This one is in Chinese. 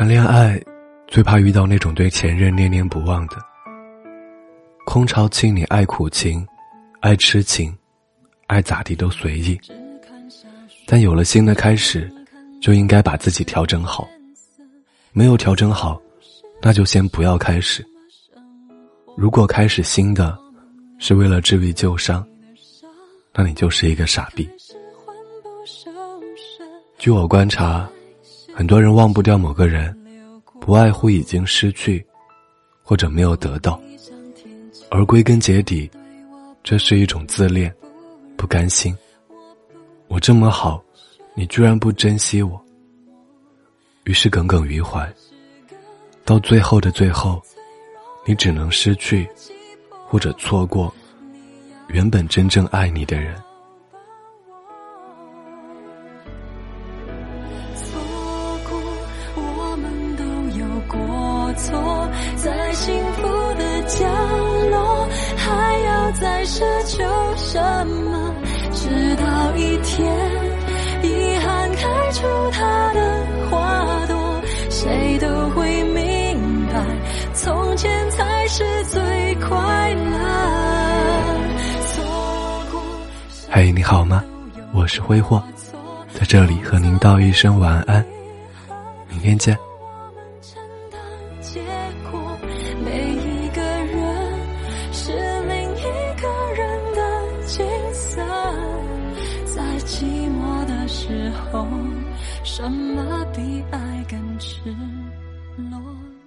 谈恋爱，最怕遇到那种对前任念念不忘的。空巢期你爱苦情，爱痴情，爱咋地都随意。但有了新的开始，就应该把自己调整好。没有调整好，那就先不要开始。如果开始新的，是为了治愈旧伤，那你就是一个傻逼。据我观察，很多人忘不掉某个人，不外乎已经失去，或者没有得到，而归根结底，这是一种自恋，不甘心。我这么好，你居然不珍惜我，于是耿耿于怀。到最后的最后，你只能失去，或者错过，原本真正爱你的人。在幸福的角落，还要再奢求什么？直到一天，遗憾开出它的花朵，谁都会明白，从前才是最快乐。错过。嘿，你好吗？我是挥霍，在这里和您道一声晚安，明天见。结果每一个人是另一个人的景色在寂寞的时候什么比爱更赤裸。